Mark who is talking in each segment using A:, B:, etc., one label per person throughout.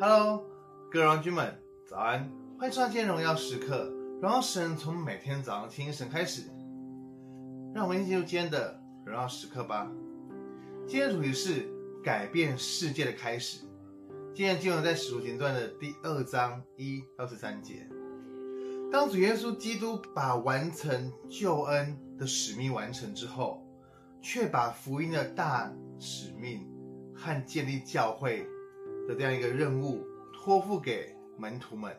A: Hello，各位荣军们，早安！欢迎收看今天荣耀时刻，荣耀神从每天早上听神开始。让我们进入今天的荣耀时刻吧。今天的主题是改变世界的开始。今天经文在使徒行传的第二章一到十三节。当主耶稣基督把完成救恩的使命完成之后，却把福音的大使命和建立教会。的这样一个任务托付给门徒们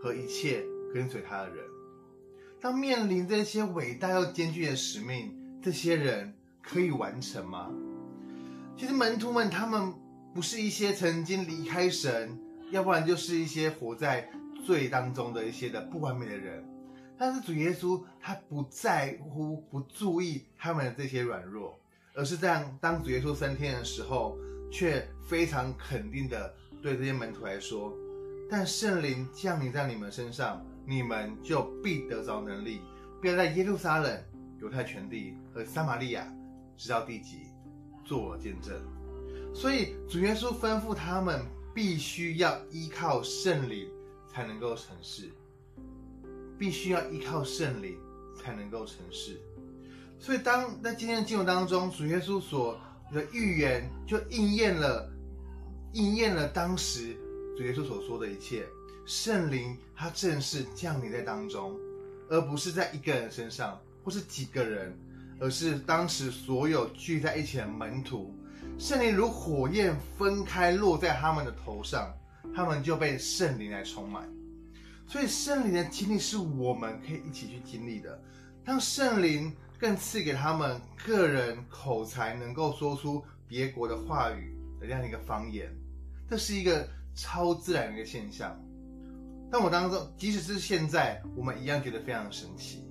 A: 和一切跟随他的人。当面临这些伟大又艰巨的使命，这些人可以完成吗？其实门徒们他们不是一些曾经离开神，要不然就是一些活在罪当中的一些的不完美的人。但是主耶稣他不在乎、不注意他们的这些软弱，而是这样：当主耶稣升天的时候。却非常肯定的对这些门徒来说，但圣灵降临在你们身上，你们就必得着能力，便在耶路撒冷、犹太全地和撒玛利亚，直到地极，做我见证。所以主耶稣吩咐他们，必须要依靠圣灵才能够成事，必须要依靠圣灵才能够成事。所以当在今天的经文当中，主耶稣所的预言就应验了，应验了当时主耶稣所说的一切。圣灵他正式降临在当中，而不是在一个人身上或是几个人，而是当时所有聚在一起的门徒。圣灵如火焰分开落在他们的头上，他们就被圣灵来充满。所以圣灵的经历是我们可以一起去经历的。当圣灵。更赐给他们个人口才，能够说出别国的话语的这样一个方言，这是一个超自然的一个现象。但我当中，即使是现在，我们一样觉得非常神奇。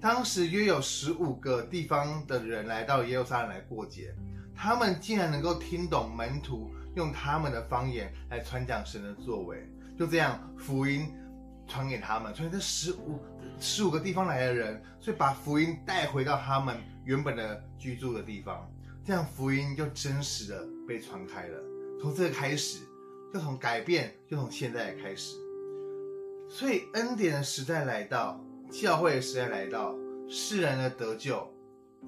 A: 当时约有十五个地方的人来到耶路撒冷来过节，他们竟然能够听懂门徒用他们的方言来传讲神的作为，就这样福音传给他们，所以这十五十五个地方来的人，所以把福音带回到他们原本的居住的地方，这样福音就真实的被传开了。从这个开始，就从改变，就从现在开始。所以恩典的时代来到，教会的时代来到，世人的得救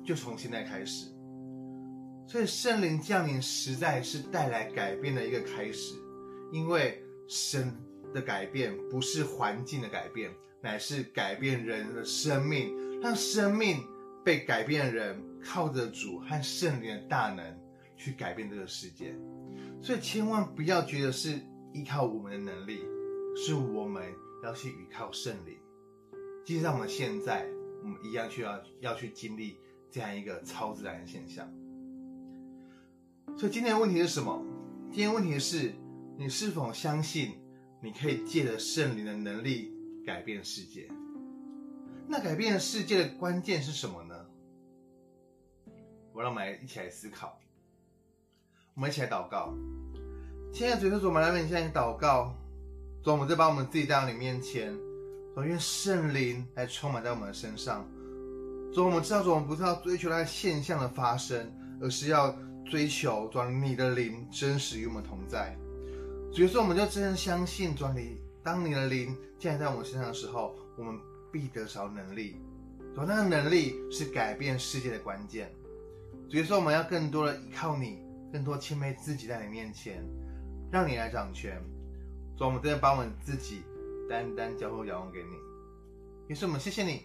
A: 就从现在开始。所以圣灵降临实在是带来改变的一个开始，因为神。的改变不是环境的改变，乃是改变人的生命，让生命被改变的人靠着主和圣灵的大能去改变这个世界。所以千万不要觉得是依靠我们的能力，是我们要去依靠圣灵。即使在我们现在，我们一样需要要去经历这样一个超自然的现象。所以今天的问题是什么？今天问题是你是否相信？你可以借着圣灵的能力改变世界。那改变世界的关键是什么呢？我让我们一起来思考。我们一起来祷告。亲爱的主耶稣，我们来为你现在祷告。主，我们再把我们自己带到你面前。主，愿圣灵来充满在我们的身上。主，我们知道，主，我们不是要追求那现象的发生，而是要追求主你的灵真实与我们同在。所以说，我们就真正相信，主你，当你的灵降在我们身上的时候，我们必得着能力。主，那个能力是改变世界的关键。所以说，我们要更多的依靠你，更多谦卑自己在你面前，让你来掌权。主，我们真的把我们自己单单交托仰望给你。于是我们谢谢你，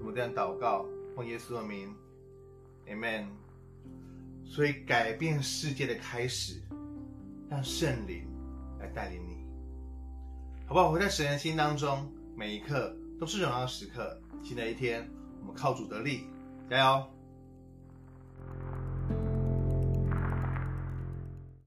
A: 我们这样祷告，奉耶稣的名，Amen。所以，改变世界的开始，让圣灵。带领你，好不好？活在神的心当中，每一刻都是荣耀时刻。新的一天，我们靠主得力，加油！